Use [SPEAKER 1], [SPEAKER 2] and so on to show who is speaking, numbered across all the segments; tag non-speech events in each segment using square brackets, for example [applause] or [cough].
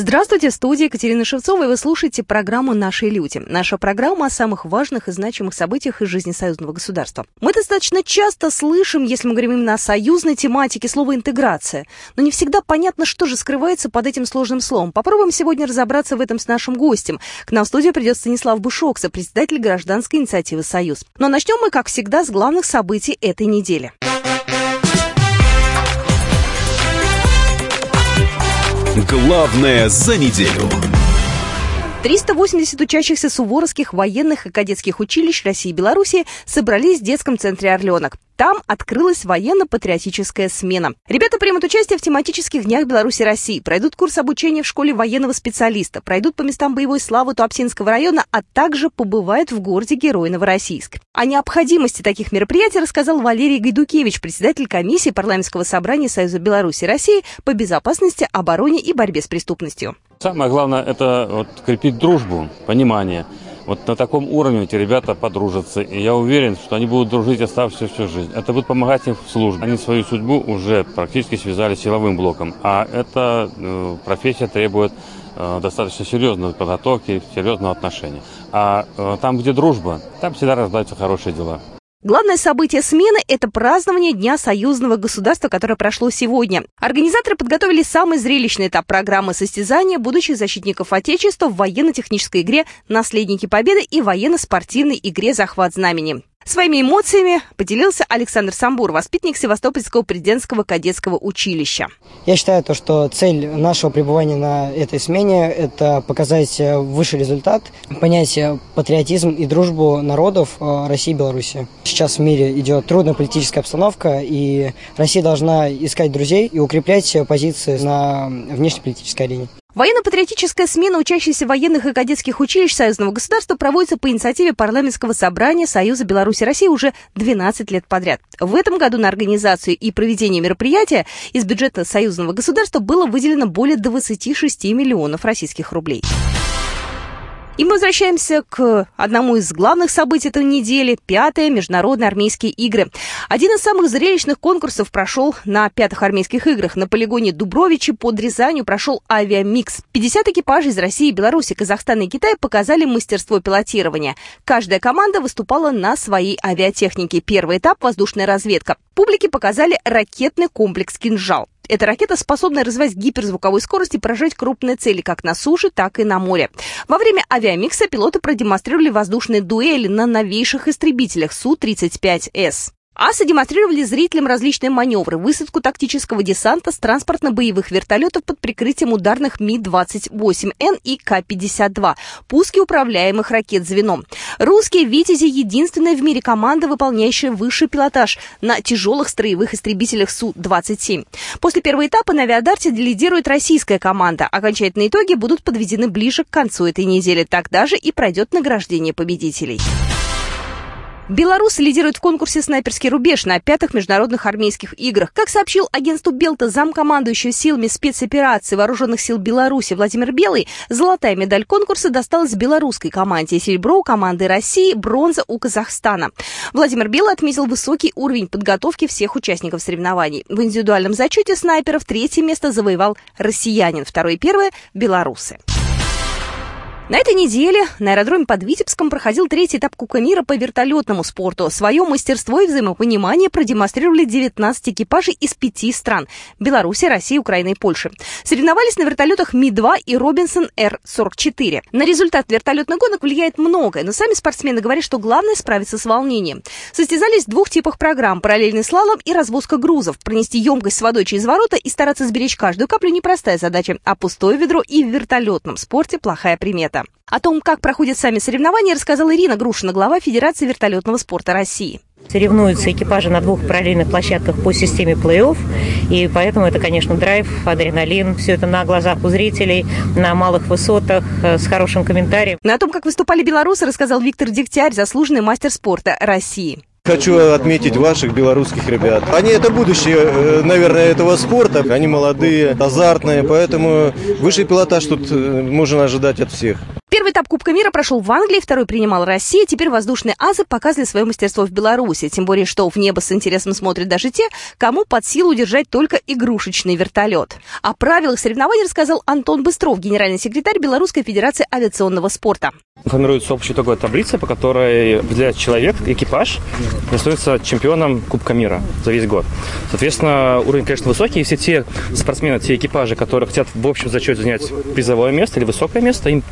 [SPEAKER 1] Здравствуйте, в студии Екатерина Шевцова, и вы слушаете программу «Наши люди». Наша программа о самых важных и значимых событиях из жизни союзного государства. Мы достаточно часто слышим, если мы говорим именно о союзной тематике, слово «интеграция». Но не всегда понятно, что же скрывается под этим сложным словом. Попробуем сегодня разобраться в этом с нашим гостем. К нам в студию придет Станислав Бушокса, председатель гражданской инициативы «Союз». Но начнем мы, как всегда, с главных событий этой недели.
[SPEAKER 2] Главное за неделю.
[SPEAKER 1] 380 учащихся суворовских военных и кадетских училищ России и Беларуси собрались в детском центре «Орленок». Там открылась военно-патриотическая смена. Ребята примут участие в тематических днях Беларуси России, пройдут курс обучения в школе военного специалиста, пройдут по местам боевой славы Туапсинского района, а также побывают в городе Герой Новороссийск. О необходимости таких мероприятий рассказал Валерий Гайдукевич, председатель комиссии парламентского собрания Союза Беларуси России по безопасности, обороне и борьбе с преступностью.
[SPEAKER 3] Самое главное – это вот, крепить дружбу, понимание – вот на таком уровне эти ребята подружатся, и я уверен, что они будут дружить оставшуюся всю жизнь. Это будет помогать им в службе. Они свою судьбу уже практически связали с силовым блоком, а эта э, профессия требует э, достаточно серьезной подготовки, серьезного отношения. А э, там, где дружба, там всегда рождаются хорошие дела.
[SPEAKER 1] Главное событие смены – это празднование Дня союзного государства, которое прошло сегодня. Организаторы подготовили самый зрелищный этап программы состязания будущих защитников Отечества в военно-технической игре «Наследники Победы» и военно-спортивной игре «Захват знамени». Своими эмоциями поделился Александр Самбур, воспитанник Севастопольского президентского кадетского училища.
[SPEAKER 4] Я считаю, то, что цель нашего пребывания на этой смене – это показать высший результат, понять патриотизм и дружбу народов э, России и Беларуси. Сейчас в мире идет трудная политическая обстановка, и Россия должна искать друзей и укреплять позиции на внешнеполитической арене.
[SPEAKER 1] Военно-патриотическая смена учащихся военных и кадетских училищ союзного государства проводится по инициативе парламентского собрания Союза Беларуси России уже 12 лет подряд. В этом году на организацию и проведение мероприятия из бюджета союзного государства было выделено более 26 миллионов российских рублей. И мы возвращаемся к одному из главных событий этой недели – пятые международные армейские игры. Один из самых зрелищных конкурсов прошел на пятых армейских играх. На полигоне Дубровичи под Рязанью прошел авиамикс. 50 экипажей из России, Беларуси, Казахстана и Китая показали мастерство пилотирования. Каждая команда выступала на своей авиатехнике. Первый этап – воздушная разведка. Публике показали ракетный комплекс «Кинжал». Эта ракета способна развивать гиперзвуковой скорость и поражать крупные цели как на суше, так и на море. Во время авиамикса пилоты продемонстрировали воздушные дуэли на новейших истребителях Су-35С. АСА демонстрировали зрителям различные маневры, высадку тактического десанта с транспортно-боевых вертолетов под прикрытием ударных Ми-28Н и К-52, пуски управляемых ракет звеном. Русские «Витязи» — единственная в мире команда, выполняющая высший пилотаж на тяжелых строевых истребителях Су-27. После первого этапа на авиадарте лидирует российская команда. Окончательные итоги будут подведены ближе к концу этой недели. Тогда же и пройдет награждение победителей. Беларусь лидирует в конкурсе «Снайперский рубеж» на пятых международных армейских играх. Как сообщил агентству Белта замкомандующий силами спецоперации Вооруженных сил Беларуси Владимир Белый, золотая медаль конкурса досталась белорусской команде, серебро у команды России, бронза у Казахстана. Владимир Белый отметил высокий уровень подготовки всех участников соревнований. В индивидуальном зачете снайперов третье место завоевал россиянин, второе и первое – белорусы. На этой неделе на аэродроме под Витебском проходил третий этап Кубка мира по вертолетному спорту. Свое мастерство и взаимопонимание продемонстрировали 19 экипажей из пяти стран – Беларуси, России, Украины и Польши. Соревновались на вертолетах Ми-2 и Робинсон Р-44. На результат вертолетных гонок влияет многое, но сами спортсмены говорят, что главное – справиться с волнением. Состязались в двух типах программ – параллельный слалом и развозка грузов. Пронести емкость с водой через ворота и стараться сберечь каждую каплю – непростая задача, а пустое ведро и в вертолетном спорте – плохая примета. О том, как проходят сами соревнования, рассказала Ирина Грушина, глава Федерации вертолетного спорта России.
[SPEAKER 5] Соревнуются экипажи на двух параллельных площадках по системе плей-офф, и поэтому это, конечно, драйв, адреналин, все это на глазах у зрителей, на малых высотах, э, с хорошим комментарием.
[SPEAKER 1] На том, как выступали белорусы, рассказал Виктор Дегтярь, заслуженный мастер спорта России.
[SPEAKER 6] Хочу отметить ваших белорусских ребят. Они это будущее, э, наверное, этого спорта. Они молодые, азартные, поэтому высший пилотаж тут э, можно ожидать от всех.
[SPEAKER 1] Первый этап Кубка мира прошел в Англии, второй принимала Россия. Теперь воздушные азы показывали свое мастерство в Беларуси. Тем более, что в небо с интересом смотрят даже те, кому под силу удержать только игрушечный вертолет. О правилах соревнований рассказал Антон Быстров, генеральный секретарь Белорусской Федерации авиационного спорта.
[SPEAKER 7] Формируется общая такая таблица, по которой определяет человек, экипаж, становится чемпионом Кубка мира за весь год. Соответственно, уровень, конечно, высокий, и все те спортсмены, те экипажи, которые хотят в общем зачете занять призовое место или высокое место, им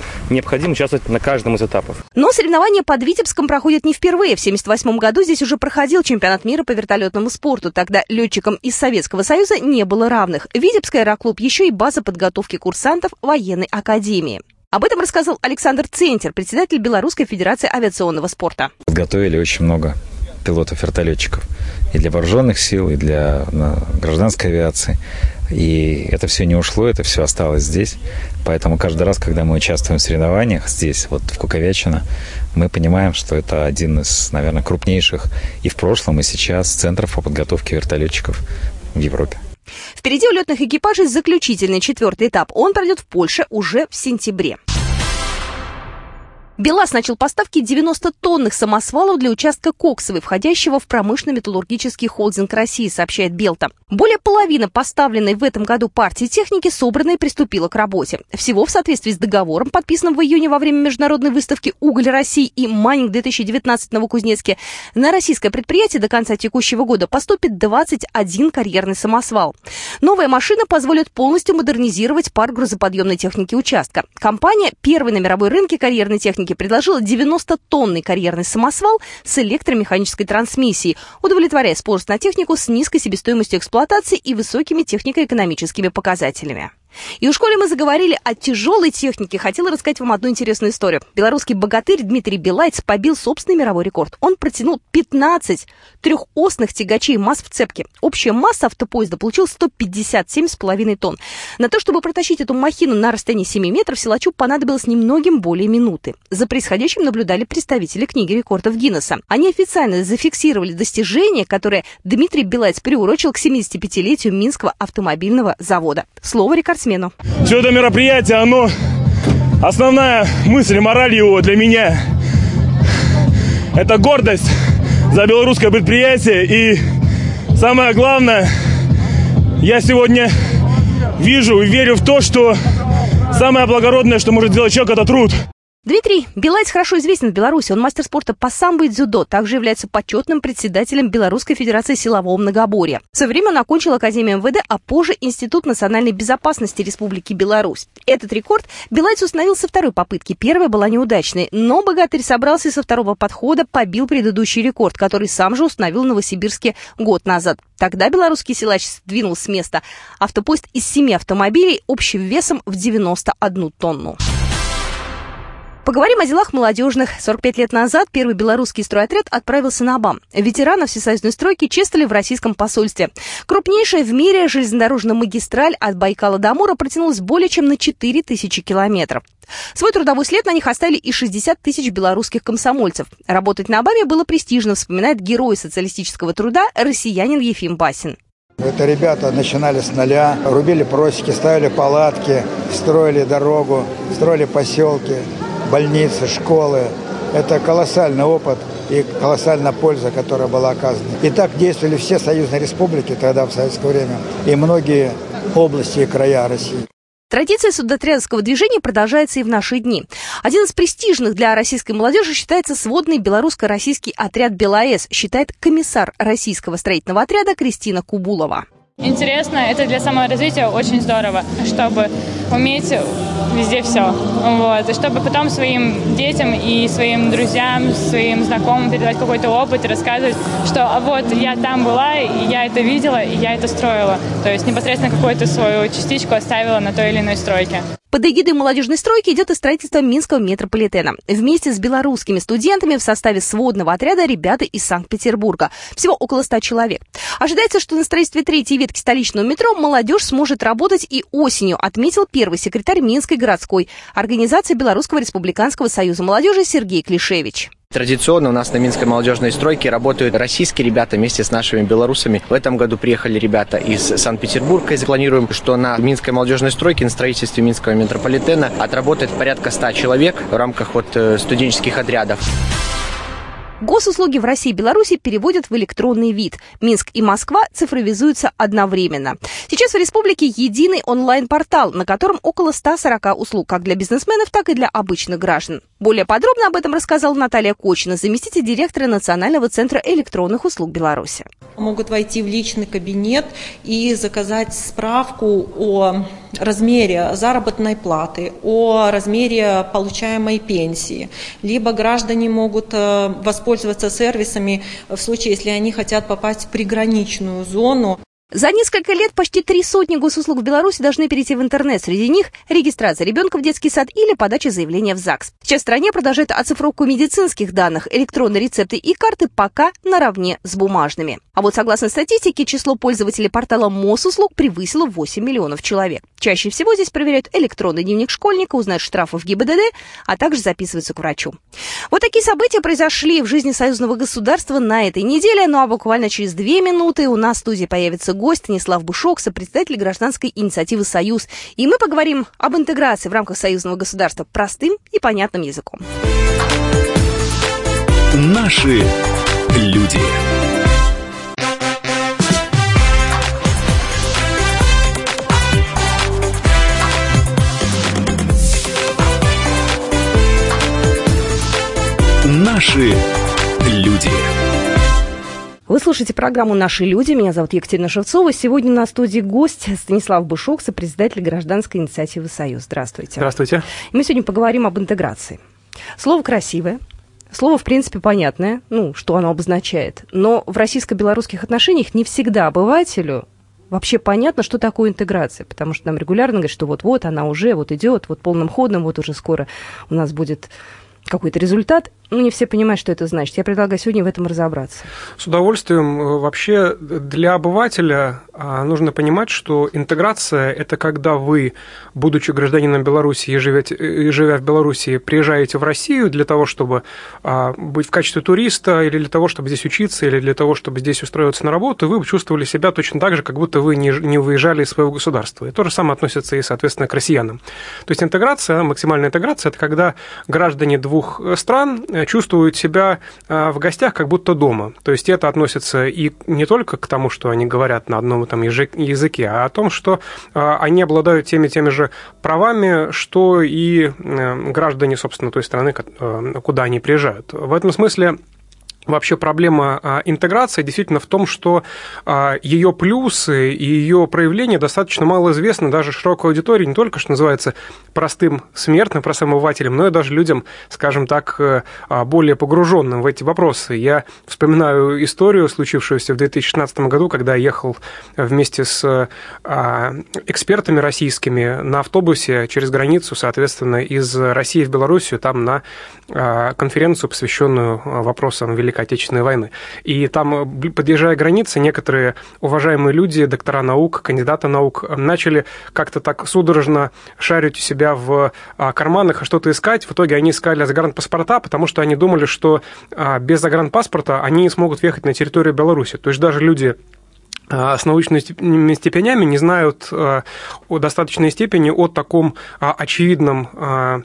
[SPEAKER 7] необходимо участвовать на каждом из этапов.
[SPEAKER 1] Но соревнования под Витебском проходят не впервые. В 1978 году здесь уже проходил чемпионат мира по вертолетному спорту. Тогда летчикам из Советского Союза не было равных. Витебский аэроклуб еще и база подготовки курсантов военной академии. Об этом рассказал Александр Центер, председатель Белорусской Федерации авиационного спорта.
[SPEAKER 8] Подготовили очень много пилотов-вертолетчиков и для вооруженных сил, и для гражданской авиации. И это все не ушло, это все осталось здесь. Поэтому каждый раз, когда мы участвуем в соревнованиях здесь, вот в Куковячино, мы понимаем, что это один из, наверное, крупнейших и в прошлом, и сейчас центров по подготовке вертолетчиков в Европе.
[SPEAKER 1] Впереди у летных экипажей заключительный четвертый этап. Он пройдет в Польше уже в сентябре. БелАЗ начал поставки 90 тонных самосвалов для участка Коксовой, входящего в промышленно-металлургический холдинг России, сообщает Белта. Более половины поставленной в этом году партии техники собрана и приступила к работе. Всего в соответствии с договором, подписанным в июне во время международной выставки «Уголь России» и «Майнинг-2019» в Новокузнецке, на российское предприятие до конца текущего года поступит 21 карьерный самосвал. Новая машина позволит полностью модернизировать парк грузоподъемной техники участка. Компания первой на мировой рынке карьерной техники техники предложила 90-тонный карьерный самосвал с электромеханической трансмиссией, удовлетворяя спрос на технику с низкой себестоимостью эксплуатации и высокими технико-экономическими показателями. И у школе мы заговорили о тяжелой технике. Хотела рассказать вам одну интересную историю. Белорусский богатырь Дмитрий Белайц побил собственный мировой рекорд. Он протянул 15 трехосных тягачей масс в цепке. Общая масса автопоезда получилась 157,5 тонн. На то, чтобы протащить эту махину на расстоянии 7 метров, силачу понадобилось немногим более минуты. За происходящим наблюдали представители книги рекордов Гиннесса. Они официально зафиксировали достижение, которое Дмитрий Белайц приурочил к 75-летию Минского автомобильного завода. Слово рекордсмена спортсмену.
[SPEAKER 9] Все это мероприятие, оно основная мысль, мораль его для меня – это гордость за белорусское предприятие. И самое главное, я сегодня вижу и верю в то, что самое благородное, что может сделать человек, это труд.
[SPEAKER 1] Дмитрий Белайц хорошо известен в Беларуси. Он мастер спорта по самбо и дзюдо. Также является почетным председателем Белорусской Федерации силового многоборья. В свое время он окончил Академию МВД, а позже Институт национальной безопасности Республики Беларусь. Этот рекорд Белайц установил со второй попытки. Первая была неудачной, но богатырь собрался и со второго подхода побил предыдущий рекорд, который сам же установил в Новосибирске год назад. Тогда белорусский силач сдвинул с места автопоезд из семи автомобилей общим весом в 91 тонну. Поговорим о делах молодежных. 45 лет назад первый белорусский стройотряд отправился на БАМ. Ветеранов всесоюзной стройки чествовали в российском посольстве. Крупнейшая в мире железнодорожная магистраль от Байкала до Амура протянулась более чем на 4 тысячи километров. Свой трудовой след на них оставили и 60 тысяч белорусских комсомольцев. Работать на БАМе было престижно, вспоминает герой социалистического труда россиянин Ефим Басин.
[SPEAKER 10] Это ребята начинали с нуля, рубили просеки, ставили палатки, строили дорогу, строили поселки больницы, школы. Это колоссальный опыт и колоссальная польза, которая была оказана. И так действовали все союзные республики тогда, в советское время, и многие области и края России.
[SPEAKER 1] Традиция судотрядовского движения продолжается и в наши дни. Один из престижных для российской молодежи считается сводный белорусско-российский отряд «БелАЭС», считает комиссар российского строительного отряда Кристина Кубулова.
[SPEAKER 11] Интересно, это для саморазвития очень здорово, чтобы уметь везде все. Вот. И чтобы потом своим детям и своим друзьям, своим знакомым передавать какой-то опыт и рассказывать, что а вот я там была, и я это видела, и я это строила. То есть непосредственно какую-то свою частичку оставила на той или иной стройке.
[SPEAKER 1] Под эгидой молодежной стройки идет и строительство Минского метрополитена. Вместе с белорусскими студентами в составе сводного отряда ребята из Санкт-Петербурга. Всего около 100 человек. Ожидается, что на строительстве третьей ветки столичного метро молодежь сможет работать и осенью, отметил первый секретарь Минской городской организации Белорусского республиканского союза молодежи Сергей Клишевич.
[SPEAKER 12] Традиционно у нас на Минской молодежной стройке работают российские ребята вместе с нашими белорусами. В этом году приехали ребята из Санкт-Петербурга и запланируем, что на Минской молодежной стройке, на строительстве Минского метрополитена отработает порядка 100 человек в рамках вот э, студенческих отрядов.
[SPEAKER 1] Госуслуги в России и Беларуси переводят в электронный вид. Минск и Москва цифровизуются одновременно. Сейчас в республике единый онлайн-портал, на котором около 140 услуг как для бизнесменов, так и для обычных граждан. Более подробно об этом рассказала Наталья Кочина, заместитель директора Национального центра электронных услуг Беларуси.
[SPEAKER 13] Могут войти в личный кабинет и заказать справку о размере заработной платы, о размере получаемой пенсии. Либо граждане могут э, воспользоваться сервисами в случае, если они хотят попасть в приграничную зону.
[SPEAKER 1] За несколько лет почти три сотни госуслуг в Беларуси должны перейти в интернет. Среди них регистрация ребенка в детский сад или подача заявления в ЗАГС. Сейчас в стране продолжает оцифровку медицинских данных. Электронные рецепты и карты пока наравне с бумажными. А вот согласно статистике, число пользователей портала Мосуслуг превысило 8 миллионов человек. Чаще всего здесь проверяют электронный дневник школьника, узнают штрафы в ГИБДД, а также записываются к врачу. Вот такие события произошли в жизни союзного государства на этой неделе. Ну а буквально через две минуты у нас в студии появится гость Станислав Бушок, сопредседатель гражданской инициативы «Союз». И мы поговорим об интеграции в рамках союзного государства простым и понятным языком.
[SPEAKER 2] Наши люди. Наши люди.
[SPEAKER 1] Вы слушаете программу «Наши люди». Меня зовут Екатерина Шевцова. Сегодня на студии гость Станислав Бушок, сопредседатель гражданской инициативы «Союз». Здравствуйте.
[SPEAKER 14] Здравствуйте.
[SPEAKER 1] И мы сегодня поговорим об интеграции. Слово красивое, Слово, в принципе, понятное, ну, что оно обозначает. Но в российско-белорусских отношениях не всегда обывателю вообще понятно, что такое интеграция, потому что нам регулярно говорят, что вот-вот она уже вот идет, вот полным ходом, вот уже скоро у нас будет какой-то результат ну, не все понимают, что это значит. Я предлагаю сегодня в этом разобраться.
[SPEAKER 14] С удовольствием. Вообще для обывателя а, нужно понимать, что интеграция – это когда вы, будучи гражданином Беларуси и, и живя в Беларуси, приезжаете в Россию для того, чтобы а, быть в качестве туриста, или для того, чтобы здесь учиться, или для того, чтобы здесь устроиться на работу, вы чувствовали себя точно так же, как будто вы не, не выезжали из своего государства. И то же самое относится и, соответственно, к россиянам. То есть интеграция, максимальная интеграция – это когда граждане двух стран Э, чувствуют себя э, в гостях как будто дома. То есть это относится и не только к тому, что они говорят на одном там языке, а о том, что э, они обладают теми теми же правами, что и граждане, собственно, той страны, куда они приезжают. В этом смысле Вообще проблема а, интеграции действительно в том, что а, ее плюсы и ее проявления достаточно мало известны даже широкой аудитории, не только, что называется, простым смертным, простым обывателям, но и даже людям, скажем так, э, а, более погруженным в эти вопросы. Я вспоминаю историю, случившуюся в 2016 году, когда я ехал вместе с экспертами российскими на автобусе через границу, соответственно, из России в Белоруссию, там на конференцию, посвященную вопросам Великой Великой Отечественной войны. И там, э, подъезжая к границе, некоторые уважаемые люди, доктора наук, кандидаты наук, э, начали как-то так судорожно шарить у себя в а, карманах, что-то искать. В итоге они искали загранпаспорта, потому что они думали, что а, без загранпаспорта они смогут въехать на территорию Беларуси. То есть даже люди а, с научными степенями не знают о достаточной степени о таком очевидном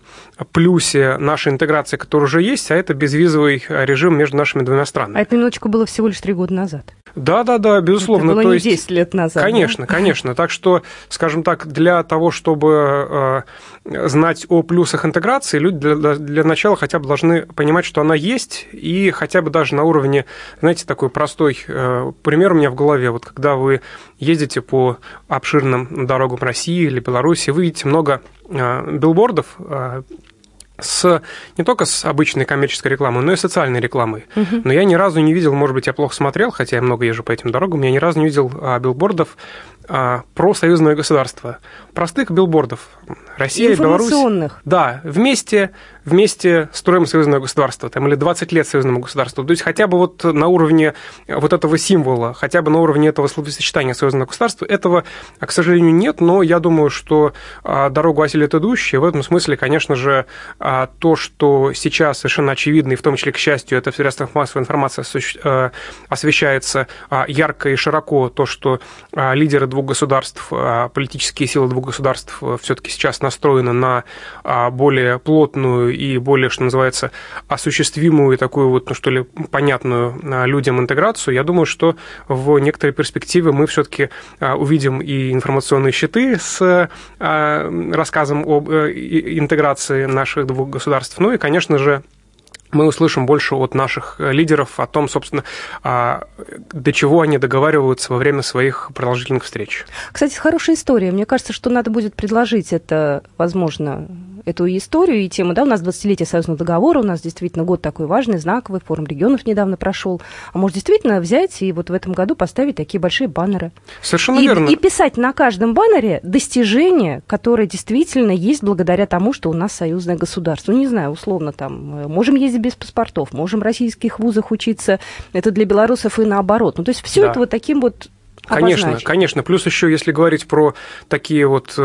[SPEAKER 14] плюсе нашей интеграции, который уже есть, а это безвизовый режим между нашими двумя странами.
[SPEAKER 1] А это минуточку было всего лишь три года назад.
[SPEAKER 14] Да, да, да, безусловно.
[SPEAKER 1] Это было То не есть, 10 лет назад.
[SPEAKER 14] Конечно, да? конечно. Так что, скажем так, для того, чтобы знать о плюсах интеграции, люди для, для начала хотя бы должны понимать, что она есть, и хотя бы даже на уровне, знаете, такой простой пример у меня в голове. Вот когда вы ездите по обширным дорогам России или Беларуси, вы видите много э, билбордов, э, с не только с обычной коммерческой рекламой, но и социальной рекламой. Угу. Но я ни разу не видел, может быть, я плохо смотрел, хотя я много езжу по этим дорогам, я ни разу не видел а, билбордов а, про союзное государство. Простых билбордов. Россия, Беларусь. Да, вместе вместе строим союзное государство, там, или 20 лет союзному государству. То есть хотя бы вот на уровне вот этого символа, хотя бы на уровне этого словосочетания союзного государства, этого, к сожалению, нет, но я думаю, что а, дорогу осилит идущие. В этом смысле, конечно же, а, то, что сейчас совершенно очевидно, и в том числе, к счастью, это в средствах массовой информации э, освещается а, ярко и широко, то, что лидеры двух государств, политические силы двух государств э, все-таки сейчас настроены на более плотную и более, что называется, осуществимую такую вот, ну что ли, понятную людям интеграцию, я думаю, что в некоторой перспективе мы все-таки увидим и информационные щиты с рассказом об э, интеграции наших двух государств. Ну и, конечно же, мы услышим больше от наших э, лидеров о том, собственно, а, до чего они договариваются во время своих продолжительных встреч.
[SPEAKER 1] Кстати, хорошая история. Мне кажется, что надо будет предложить это, возможно, эту историю и тему. Да, у нас 20-летие союзного договора, у нас действительно год такой важный, знаковый, форум регионов недавно прошел. А может действительно взять и вот в этом году поставить такие большие баннеры.
[SPEAKER 14] Совершенно
[SPEAKER 1] и,
[SPEAKER 14] верно.
[SPEAKER 1] И писать на каждом баннере достижения, которые действительно есть благодаря тому, что у нас союзное государство. Ну, не знаю, условно там, э, можем ездить без паспортов, можем в российских вузах учиться, это для белорусов и наоборот. Ну, то есть все да. это вот таким вот
[SPEAKER 14] Конечно,
[SPEAKER 1] обозначить.
[SPEAKER 14] конечно. Плюс еще, если говорить про такие вот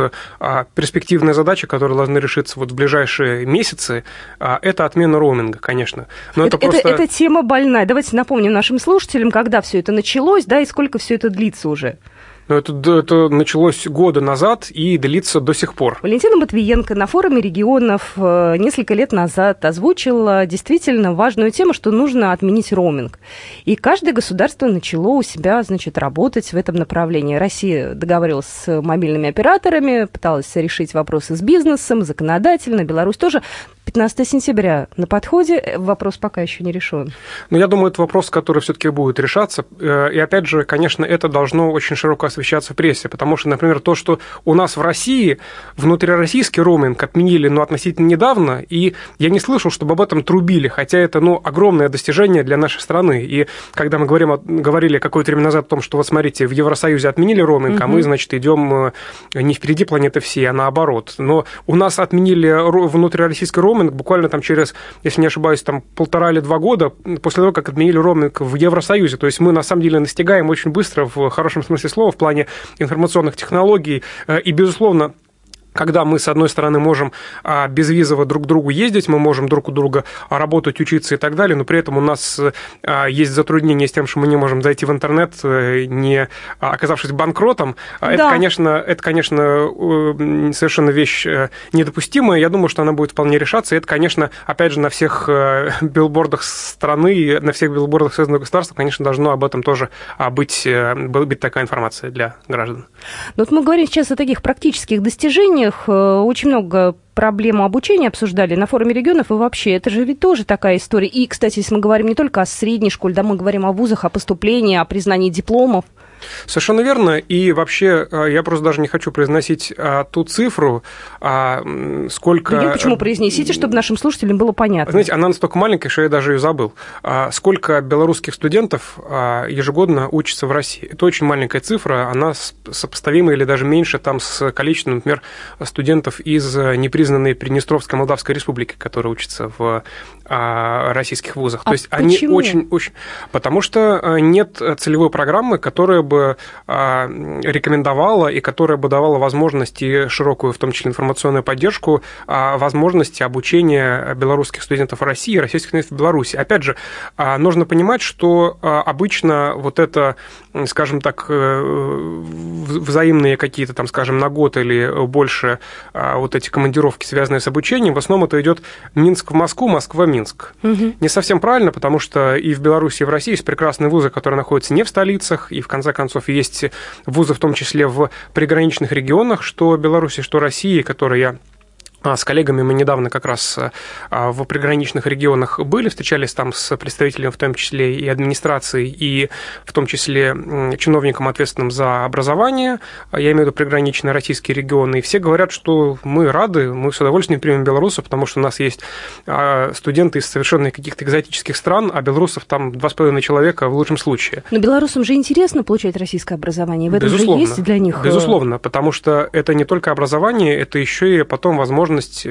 [SPEAKER 14] а, перспективные задачи, которые должны решиться вот в ближайшие месяцы, а, это отмена роуминга, конечно.
[SPEAKER 1] Но это, это, просто... это, это тема больная. Давайте напомним нашим слушателям, когда все это началось, да, и сколько все это длится уже.
[SPEAKER 14] Но это, это началось года назад и длится до сих пор.
[SPEAKER 1] Валентина Матвиенко на форуме регионов э, несколько лет назад озвучила действительно важную тему, что нужно отменить роуминг. И каждое государство начало у себя, значит, работать в этом направлении. Россия договорилась с мобильными операторами, пыталась решить вопросы с бизнесом, законодательно. Беларусь тоже. 15 сентября на подходе, вопрос пока еще не решен.
[SPEAKER 14] Но я думаю, это вопрос, который все-таки будет решаться. Э, и опять же, конечно, это должно очень широко освещаться в прессе, потому что, например, то, что у нас в России внутрироссийский роуминг отменили, ну, относительно недавно, и я не слышал, чтобы об этом трубили, хотя это, ну, огромное достижение для нашей страны. И когда мы говорим, говорили какое-то время назад о том, что вот смотрите, в Евросоюзе отменили роуминг, угу. а мы, значит, идем э, не впереди планеты всей, а наоборот. Но у нас отменили внутрироссийский роуминг, роуминг буквально там через, если не ошибаюсь, там полтора или два года после того, как отменили роуминг в Евросоюзе. То есть мы на самом деле настигаем очень быстро в хорошем смысле слова в плане информационных технологий. Э, и, безусловно, когда мы, с одной стороны, можем а, безвизово друг к другу ездить, мы можем друг у друга работать, учиться и так далее, но при этом у нас а, есть затруднения с тем, что мы не можем зайти в интернет, э, не оказавшись банкротом. А да. Это, конечно, это, конечно, э, совершенно вещь э, недопустимая. Я думаю, что она будет вполне решаться. И это, конечно, опять же, на всех [laughs] билбордах страны, на всех билбордах союзного государства, конечно, должно об этом тоже быть, быть такая информация для граждан.
[SPEAKER 1] Но вот мы говорим сейчас о таких практических достижениях, обучениях э, очень много проблему обучения обсуждали на форуме регионов, и вообще, это же ведь тоже такая история. И, кстати, если мы говорим не только о средней школе, да, мы говорим о вузах, о поступлении, о признании дипломов.
[SPEAKER 14] Совершенно верно. И вообще, э, я просто даже не хочу произносить а, ту цифру, а, сколько...
[SPEAKER 1] Да, почему произнесите, чтобы нашим слушателям было понятно?
[SPEAKER 14] Знаете, она настолько маленькая, что я даже ее забыл. А, сколько белорусских студентов а, ежегодно учатся в России? Это очень маленькая цифра, она сопоставима или даже меньше там с количеством, например, студентов из непризнанной Приднестровской Молдавской Республики, которые учатся в а, российских вузах.
[SPEAKER 1] А
[SPEAKER 14] То есть
[SPEAKER 1] почему?
[SPEAKER 14] они очень, очень... Потому что э, нет целевой программы, которая бы а, рекомендовала и которая бы давала возможности широкую, в том числе информационную поддержку, а, возможности обучения белорусских студентов в России и российских студентов в Беларуси. Опять же, нужно понимать, что обычно вот это, скажем так, э, взаимные какие-то там, скажем, на год или больше вот эти командировки, связанные с обучением, в основном это идет Минск в Москву, Москва в Минск. Угу. Не совсем правильно, потому что и в Беларуси, и в России есть прекрасные вузы, которые находятся не в столицах, и в конце концов есть вузы, в том числе в приграничных регионах, что Беларуси, что России, которые с коллегами мы недавно как раз а, в приграничных регионах были, встречались там с представителями в том числе и администрации, и в том числе чиновником, ответственным за образование, а, я имею в виду приграничные российские регионы, и все говорят, что мы рады, мы с удовольствием примем белорусов, потому что у нас есть студенты из совершенно каких-то экзотических стран, а белорусов там два с половиной человека в лучшем случае.
[SPEAKER 1] Но белорусам же интересно получать российское образование, в этом
[SPEAKER 14] Безусловно.
[SPEAKER 1] же есть для них... Э,
[SPEAKER 14] Безусловно, потому что это не только образование, это еще и потом возможно возможность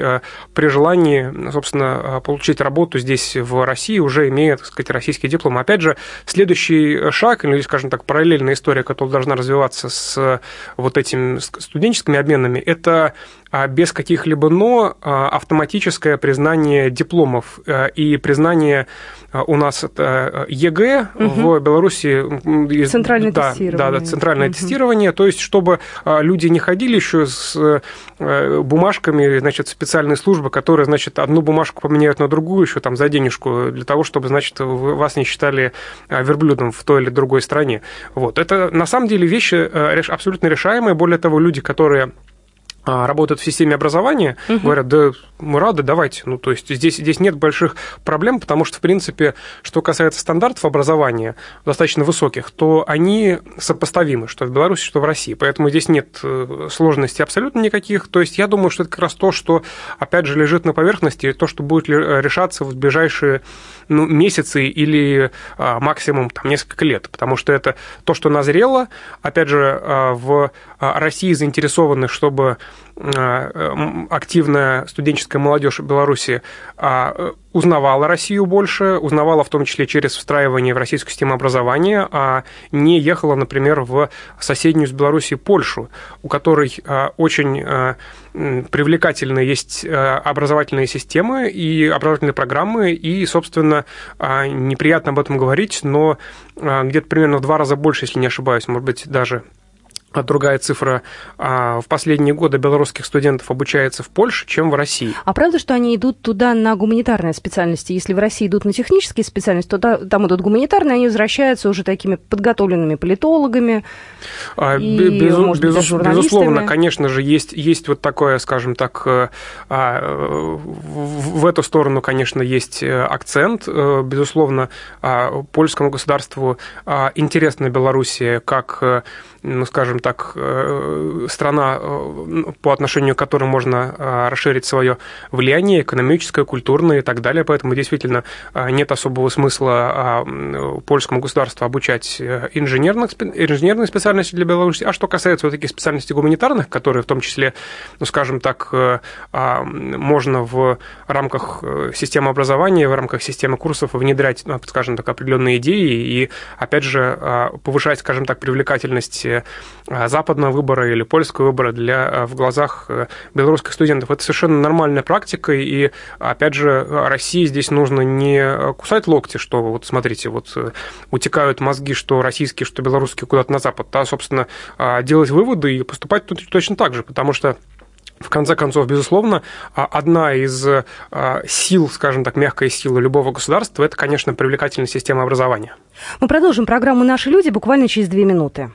[SPEAKER 14] при желании, собственно, получить работу здесь, в России, уже имея, так сказать, российский диплом. Опять же, следующий шаг, или, скажем так, параллельная история, которая должна развиваться с вот этими студенческими обменами, это без каких-либо «но» а, автоматическое признание дипломов э, и признание а, у нас это ЕГЭ угу. в Беларуси.
[SPEAKER 1] Центральное
[SPEAKER 14] да,
[SPEAKER 1] тестирование.
[SPEAKER 14] Да, да, центральное угу. тестирование. То есть, чтобы люди не ходили еще с э, бумажками, значит, специальные службы, которые, значит, одну бумажку поменяют на другую еще там за денежку, для того, чтобы, значит, вас не считали верблюдом в той или другой стране. Вот. Это на самом деле вещи э, абсолютно решаемые. Более того, люди, которые а, работают в системе образования, угу. говорят, да, мы рады, давайте. Ну, то есть здесь, здесь нет больших проблем, потому что, в принципе, что касается стандартов образования, достаточно высоких, то они сопоставимы, что в Беларуси, что в России. Поэтому здесь нет э, сложностей абсолютно никаких. То есть я думаю, что это как раз то, что, опять же, лежит на поверхности, то, что будет решаться в ближайшие ну, месяцы или а, максимум там, несколько лет. Потому что это то, что назрело. Опять же, а, в России заинтересованы, чтобы Э, активная студенческая молодежь Беларуси а, узнавала Россию больше, узнавала в том числе через встраивание в российскую систему образования, а не ехала, например, в соседнюю с Белоруссией Польшу, у которой а, очень а, привлекательные есть образовательные системы и образовательные программы, и, собственно, неприятно об этом говорить, но где-то примерно в два раза больше, если не ошибаюсь, может быть, даже а другая цифра, а, в последние годы белорусских студентов обучается в Польше, чем в России.
[SPEAKER 1] А правда, что они идут туда на гуманитарные специальности? Если в России идут на технические специальности, то там идут гуманитарные, они возвращаются уже такими подготовленными политологами
[SPEAKER 14] а, и, без, может без, быть, безусловно, конечно же, есть, есть вот такое, скажем так, э, в эту сторону, конечно, есть э, акцент. Э, безусловно, польскому государству интересна Белоруссия как ну, скажем так, э, страна, э, по отношению к которой можно э, расширить свое влияние экономическое, культурное и так далее. Поэтому действительно нет особого смысла польскому государству обучать инженерных, инженерные специальности для Беларуси. А что касается вот таких специальностей гуманитарных, которые в том числе, ну, скажем так, можно в рамках системы образования, в рамках системы курсов внедрять, ну, скажем так, определенные идеи и, опять же, повышать, скажем так, привлекательность Э, западного выбора или польского выбора для, э, в глазах э, белорусских студентов. Это совершенно нормальная практика, и, опять же, России здесь нужно не кусать локти, что вот смотрите, вот утекают мозги, что российские, что белорусские куда-то на запад, а, собственно, делать выводы и поступать тут точно так же, потому что в конце концов, безусловно, одна из сил, скажем так, мягкой силы любого государства – это, конечно, привлекательная система образования.
[SPEAKER 1] Мы продолжим программу «Наши люди» буквально через две минуты.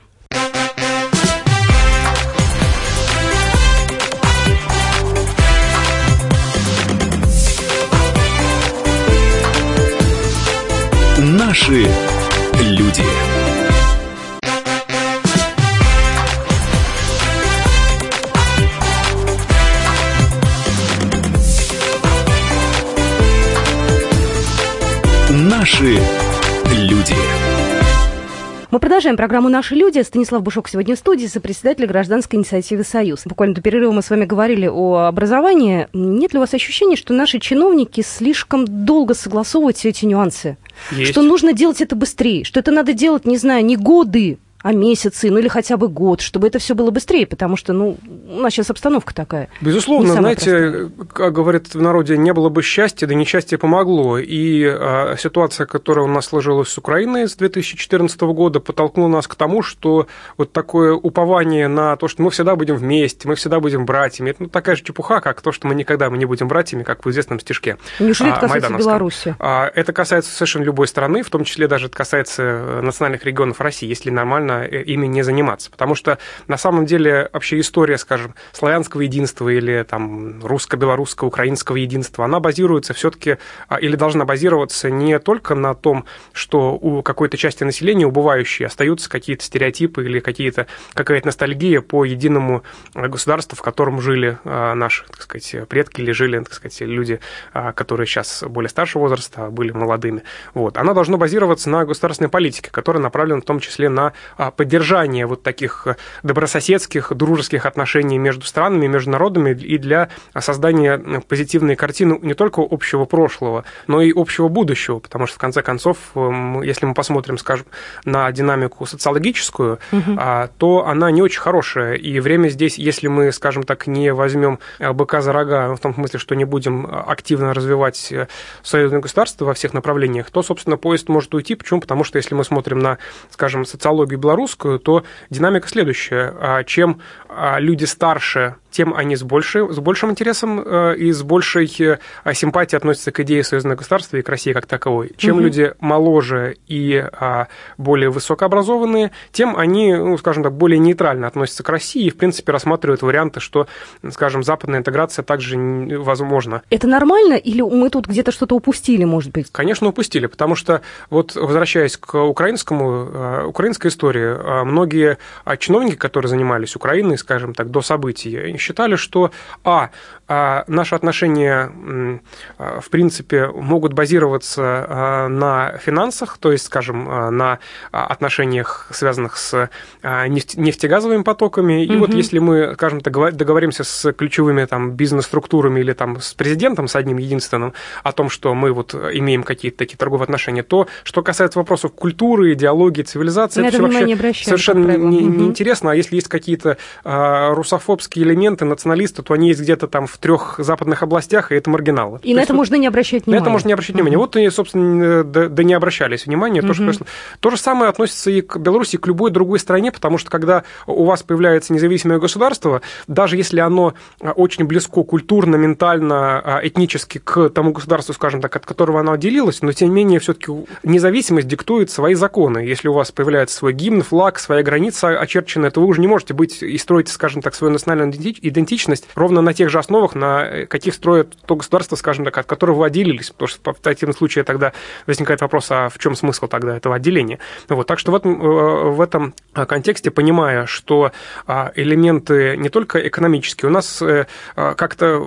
[SPEAKER 1] Продолжаем программу «Наши люди». Станислав Бушок сегодня в студии, сопредседатель гражданской инициативы «Союз». Буквально до перерыва мы с вами говорили о образовании. Нет ли у вас ощущения, что наши чиновники слишком долго согласовывают все эти нюансы? Есть. Что нужно делать это быстрее, что это надо делать, не знаю, не годы, а месяцы, ну или хотя бы год, чтобы это все было быстрее, потому что, ну, у нас сейчас обстановка такая.
[SPEAKER 14] Безусловно, знаете, простая. как говорят в народе, не было бы счастья, да несчастье помогло. И а, ситуация, которая у нас сложилась с Украиной с 2014 года, подтолкнула нас к тому, что вот такое упование на то, что мы всегда будем вместе, мы всегда будем братьями, это ну, такая же чепуха, как то, что мы никогда мы не будем братьями, как в известном стишке.
[SPEAKER 1] Неужели это а, касается Беларуси?
[SPEAKER 14] А, это касается совершенно любой страны, в том числе даже это касается э, национальных регионов России, если нормально нужно э, ими не заниматься. Потому что на самом деле вообще история, скажем, славянского единства или там русско-белорусского, украинского единства, она базируется все-таки а, или должна базироваться не только на том, что у какой-то части населения убывающей остаются какие-то стереотипы или какие-то, какая-то ностальгия по единому э, государству, в котором жили а, наши, так сказать, предки или жили, так сказать, люди, а, которые сейчас более старшего возраста, были молодыми. Вот. Она должна базироваться на государственной политике, которая направлена в том числе на поддержания вот таких добрососедских, дружеских отношений между странами, между народами и для создания позитивной картины не только общего прошлого, но и общего будущего, потому что, в конце концов, если мы посмотрим, скажем, на динамику социологическую, угу. то она не очень хорошая, и время здесь, если мы, скажем так, не возьмем быка за рога, в том смысле, что не будем активно развивать э, союзное государство во всех направлениях, то, собственно, поезд может уйти. Почему? Потому что если мы смотрим на, скажем, социологию белорусскую, то динамика следующая. А чем а, люди старше тем они с, большей, с большим интересом э, и с большей э, симпатией относятся к идее союзного государства и к России как таковой. Чем угу. люди моложе и а, более высокообразованные, тем они, ну, скажем так, более нейтрально относятся к России и, в принципе, рассматривают варианты, что, скажем, западная интеграция также возможна.
[SPEAKER 1] Это нормально или мы тут где-то что-то упустили, может быть?
[SPEAKER 14] Конечно, упустили, потому что, вот возвращаясь к украинскому, э, украинской истории, многие чиновники, которые занимались Украиной, скажем так, до событий, считали, что, а, а наши отношения, а, в принципе, могут базироваться а, на финансах, то есть, скажем, на отношениях, связанных с нефтегазовыми потоками. И угу. вот если мы, скажем, договоримся с ключевыми там, бизнес-структурами или там, с президентом, с одним единственным, о том, что мы вот имеем какие-то такие торговые отношения, то, что касается вопросов культуры, идеологии, цивилизации, это, это все вообще совершенно не, не интересно. А если есть какие-то русофобские элементы националисты, то они есть где-то там в трех западных областях, и это маргиналы.
[SPEAKER 1] И то на это вот, можно не обращать внимания.
[SPEAKER 14] На это можно не обращать внимания. Вот собственно, да, да не обращались внимания. То, что, то же самое относится и к Беларуси, и к любой другой стране, потому что когда у вас появляется независимое государство, даже если оно а, очень близко культурно, ментально, а, этнически к тому государству, скажем так, от которого оно отделилось, но тем не менее все-таки независимость диктует свои законы. Если у вас появляется свой гимн, флаг, своя граница очерченная, то вы уже не можете быть и строить, скажем так, свою национальную идентичность ровно на тех же основах, на каких строят то государство, скажем так, от которого отделились. Потому что в противном случае тогда возникает вопрос, а в чем смысл тогда этого отделения? Вот, так что в этом, э, в этом контексте, понимая, что а, элементы не только экономические, у нас э, а, как-то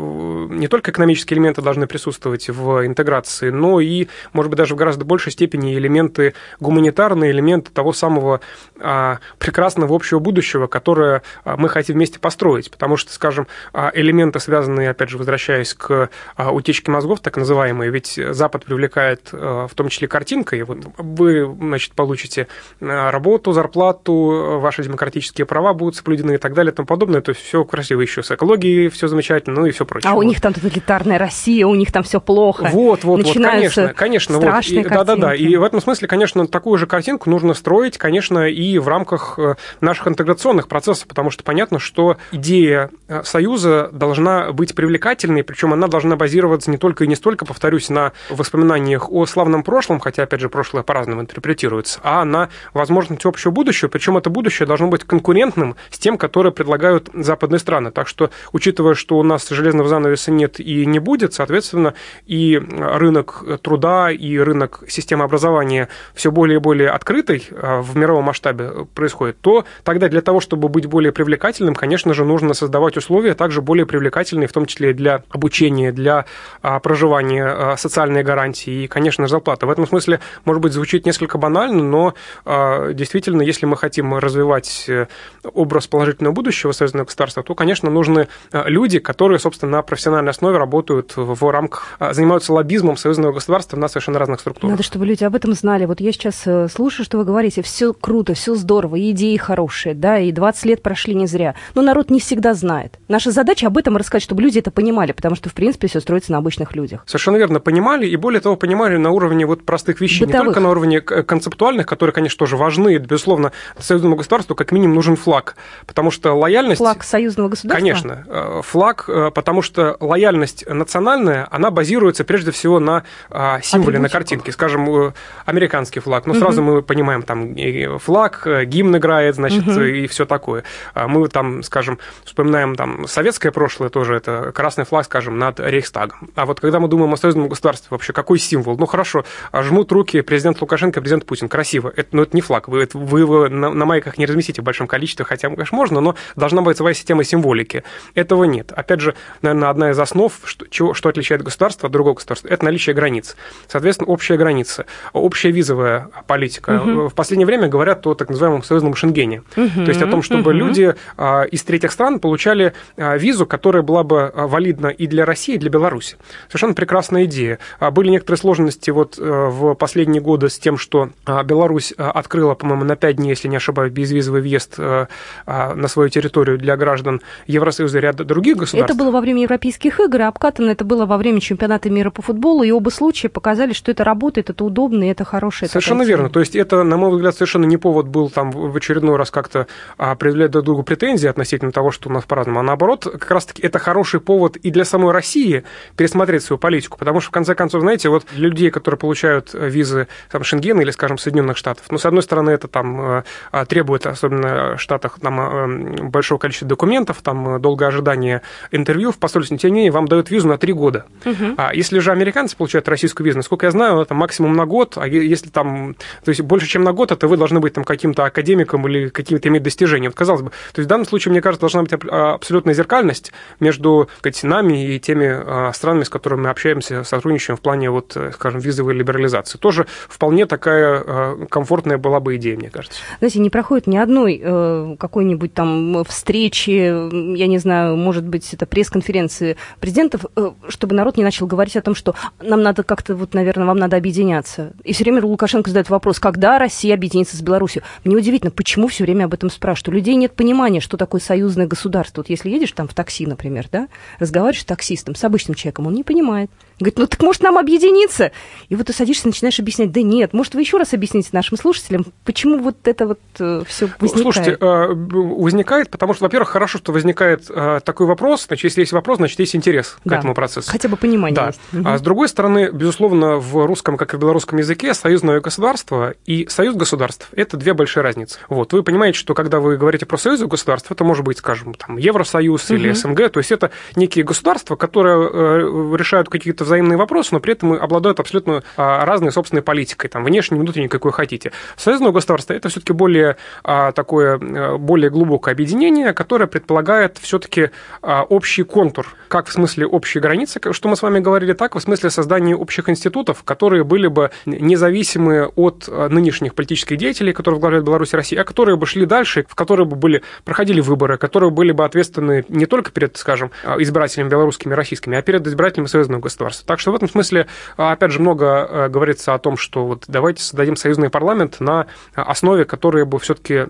[SPEAKER 14] не только экономические элементы должны присутствовать в интеграции, но и, может быть, даже в гораздо большей степени элементы гуманитарные, элементы того самого а, прекрасного общего будущего, которое мы хотим вместе построить. Потому что скажем, элементы, связанные, опять же, возвращаясь к а, утечке мозгов, так называемые, ведь Запад привлекает а, в том числе картинкой. Вы, значит, получите работу, зарплату, ваши демократические права будут соблюдены и так далее и тому подобное. То есть все красиво еще с экологией, все замечательно, ну и все прочее.
[SPEAKER 1] А у них там тоталитарная Россия, у них там все плохо.
[SPEAKER 14] Вот, вот, вот, конечно, конечно. Вот. Да-да-да. И в этом смысле, конечно, такую же картинку нужно строить, конечно, и в рамках э, наших интеграционных процессов, потому что понятно, что идея Э, Союза должна быть привлекательной, причем она должна базироваться не только и не столько, повторюсь, на воспоминаниях о славном прошлом, хотя, опять же, прошлое по-разному интерпретируется, а на возможности общего будущего, причем это будущее должно быть конкурентным с тем, которое предлагают западные страны. Так что, учитывая, что у нас железного занавеса нет и не будет, соответственно, и рынок труда, и рынок системы образования все более и более открытый э, в мировом масштабе происходит, то тогда для того, чтобы быть более привлекательным, конечно же, нужно создавать условия также более привлекательные, в том числе для обучения, для а, проживания, а, социальные гарантии и, конечно же, зарплата. В этом смысле, может быть, звучит несколько банально, но а, действительно, если мы хотим развивать э, образ положительного будущего союзного государства, то, конечно, нужны люди, которые, собственно, на профессиональной основе работают в рамках, занимаются лоббизмом союзного государства на совершенно разных структурах.
[SPEAKER 1] Надо, чтобы люди об этом знали. Вот я сейчас э, слушаю, что вы говорите, все круто, все здорово, идеи хорошие, да, и 20 лет прошли не зря. Но народ не всегда знает. Наша задача об этом рассказать, чтобы люди это понимали, потому что, в принципе, все строится на обычных людях.
[SPEAKER 14] Совершенно верно, понимали, и более того, понимали на уровне вот простых вещей, Бытовых. не только на уровне концептуальных, которые, конечно, тоже важны, безусловно, союзному государству как минимум нужен флаг, потому что лояльность...
[SPEAKER 1] Флаг союзного государства?
[SPEAKER 14] Конечно, э, флаг, э, потому что лояльность национальная, она базируется прежде всего на а, символе, на картинке, скажем, э, американский флаг, ну, угу. сразу мы понимаем, там флаг, гимн играет, значит, угу. и все такое. А мы там, скажем, вспоминаем там советское прошлое тоже, это красный флаг, скажем, над Рейхстагом. А вот когда мы думаем о союзном государстве, вообще какой символ? Ну хорошо, жмут руки президент Лукашенко, президент Путин, красиво. Это, но ну, это не флаг, вы, вы его на, на майках не разместите в большом количестве, хотя, конечно, можно, но должна быть своя система символики. Этого нет. Опять же, наверное, одна из основ, что, чего, что отличает государство от другого государства, это наличие границ. Соответственно, общая граница, общая визовая политика. Угу. В последнее время говорят о так называемом союзном Шенгене. Угу. То есть о том, чтобы угу. люди а, из третьих стран получали а, визу, которая была бы а, валидна и для России, и для Беларуси. Совершенно прекрасная идея. Были некоторые сложности вот в последние годы с тем, что Беларусь открыла, по-моему, на 5 дней, если не ошибаюсь, безвизовый въезд на свою территорию для граждан Евросоюза и ряда других государств.
[SPEAKER 1] Это было во время Европейских игр, а обкатано это было во время чемпионата мира по футболу, и оба случая показали, что это работает, это удобно, и это хорошее.
[SPEAKER 14] Совершенно верно. То есть это, на мой взгляд, совершенно не повод был там в очередной раз как-то предъявлять друг другу претензии относительно того, что у нас по-разному, а наоборот, как раз-таки это хороший повод и для самой России пересмотреть свою политику, потому что, в конце концов, знаете, вот людей, которые получают визы там, Шенгена или, скажем, Соединенных Штатов, ну, с одной стороны, это там э, требует, особенно в Штатах, там, э, большого количества документов, там, долгое ожидание интервью в посольстве, тем не менее, вам дают визу на три года. Угу. А если же американцы получают российскую визу, насколько я знаю, это максимум на год, а если там, то есть больше, чем на год, это вы должны быть там каким-то академиком или какими-то иметь достижения. Вот, казалось бы, то есть в данном случае, мне кажется, должна быть абсолютная зеркальность между сказать, нами и теми а, странами, с которыми мы общаемся, сотрудничаем в плане, вот, э, скажем, визовой либерализации. Тоже вполне такая а, комфортная была бы идея, мне кажется.
[SPEAKER 1] Знаете, не проходит ни одной э, какой-нибудь там встречи, я не знаю, может быть, это пресс-конференции президентов, э, чтобы народ не начал говорить о том, что нам надо как-то, вот, наверное, вам надо объединяться. И все время Лукашенко задает вопрос, когда Россия объединится с Беларусью. Мне удивительно, почему все время об этом спрашивают. У людей нет понимания, что такое союзное государство. Вот если едешь там в такси, например, да, разговариваешь с таксистом, с обычным человеком, он не понимает. Говорит, ну так может нам объединиться? И вот ты садишься, начинаешь объяснять, да нет, может вы еще раз объясните нашим слушателям, почему вот это вот э, все возникает?
[SPEAKER 14] Слушайте, э, возникает, потому что, во-первых, хорошо, что возникает э, такой вопрос, значит, если есть вопрос, значит, есть интерес
[SPEAKER 1] да.
[SPEAKER 14] к этому процессу.
[SPEAKER 1] Хотя бы понимание
[SPEAKER 14] да.
[SPEAKER 1] есть.
[SPEAKER 14] А с другой стороны, безусловно, в русском, как и в белорусском языке, союзное государство и союз государств – это две большие разницы. Вот, вы понимаете, что когда вы говорите про союз государств, это может быть, скажем, там, Евросоюз угу. или СНГ, то есть это некие государства, которые решают какие-то взаимные вопросы, но при этом обладают абсолютно а, разной собственной политикой, там, внешней, внутренней, какой хотите. Союзное государство – это все-таки более а, такое, э, более глубокое объединение, которое предполагает все-таки а, общий контур, как в смысле общей границы, что мы с вами говорили, так в смысле создания общих институтов, которые были бы независимы от нынешних политических деятелей, которые возглавляют Беларусь и Россию, а которые бы шли дальше, в которые бы были, проходили выборы, которые были бы ответственны не только перед, скажем, избирателями белорусскими и российскими, а перед избирателями союзного государства. Так что в этом смысле, опять же, много э, говорится о том, что вот давайте создадим союзный парламент на основе, которая бы все-таки а,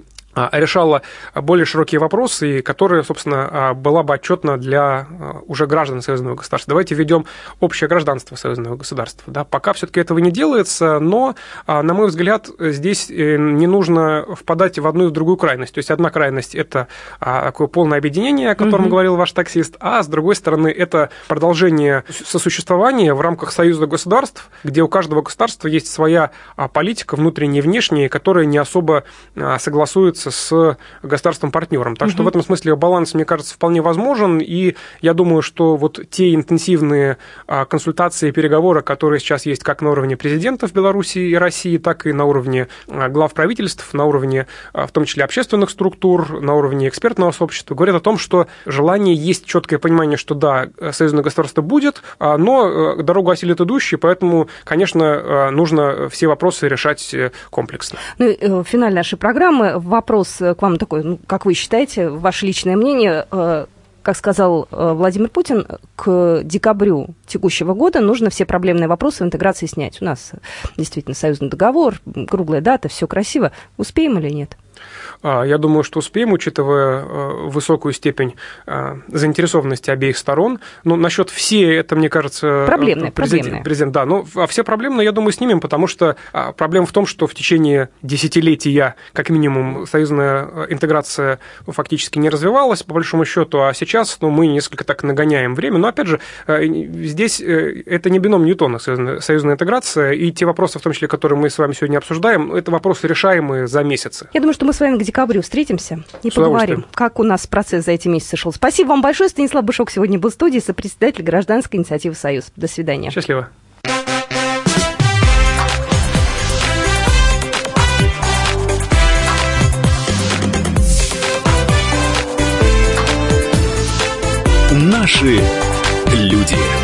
[SPEAKER 14] решала более широкие вопросы, которые, собственно, а, была бы отчетна для а, уже граждан союзного государства. Давайте введем общее гражданство союзного государства. Да, пока все-таки этого не делается, но, на мой взгляд, здесь э, не нужно впадать в одну и в другую крайность. То есть одна крайность – это такое полное объединение, о котором угу. говорил ваш таксист, а с другой стороны, это продолжение сосуществования в рамках союза государств, где у каждого государства есть своя политика внутренняя и внешняя, которая не особо согласуется договориться с государством-партнером. Так угу. что в этом смысле баланс, мне кажется, вполне возможен. И я думаю, что вот те интенсивные а, консультации и переговоры, которые сейчас есть как на уровне президентов Беларуси и России, так и на уровне а, глав правительств, на уровне а, в том числе общественных структур, на уровне экспертного сообщества, говорят о том, что желание есть четкое понимание, что да, союзное государство будет, но дорогу осилит идущий, поэтому, конечно, нужно все вопросы решать э, комплексно.
[SPEAKER 1] Ну, э, финаль нашей программы. Вопрос вопрос к вам такой, ну, как вы считаете, ваше личное мнение, э, как сказал э, Владимир Путин, к декабрю текущего года нужно все проблемные вопросы в интеграции снять. У нас действительно союзный договор, круглая дата, все красиво. Успеем или нет?
[SPEAKER 14] А, я думаю, что успеем, учитывая э, высокую степень э, заинтересованности обеих сторон. Ну, насчет все, это, мне кажется...
[SPEAKER 1] Проблемные,
[SPEAKER 14] президент,
[SPEAKER 1] проблемные.
[SPEAKER 14] Президент, да. Ну, а все проблемные, я думаю, снимем, потому что а, проблема в том, что в течение десятилетия, как минимум, союзная э, интеграция фактически не развивалась, по большому счету, а сейчас ну, мы несколько так нагоняем время. Но, опять же, здесь это не бином Ньютона, союзная, союзная интеграция, и те вопросы, в том числе, которые мы с вами сегодня обсуждаем, это вопросы решаемые за месяцы.
[SPEAKER 1] Я думаю, что мы с вами к декабрю встретимся и поговорим, как у нас процесс за эти месяцы шел. Спасибо вам большое. Станислав Бышок сегодня был в студии, сопредседатель гражданской инициативы «Союз». До свидания.
[SPEAKER 14] Счастливо.
[SPEAKER 3] Наши люди.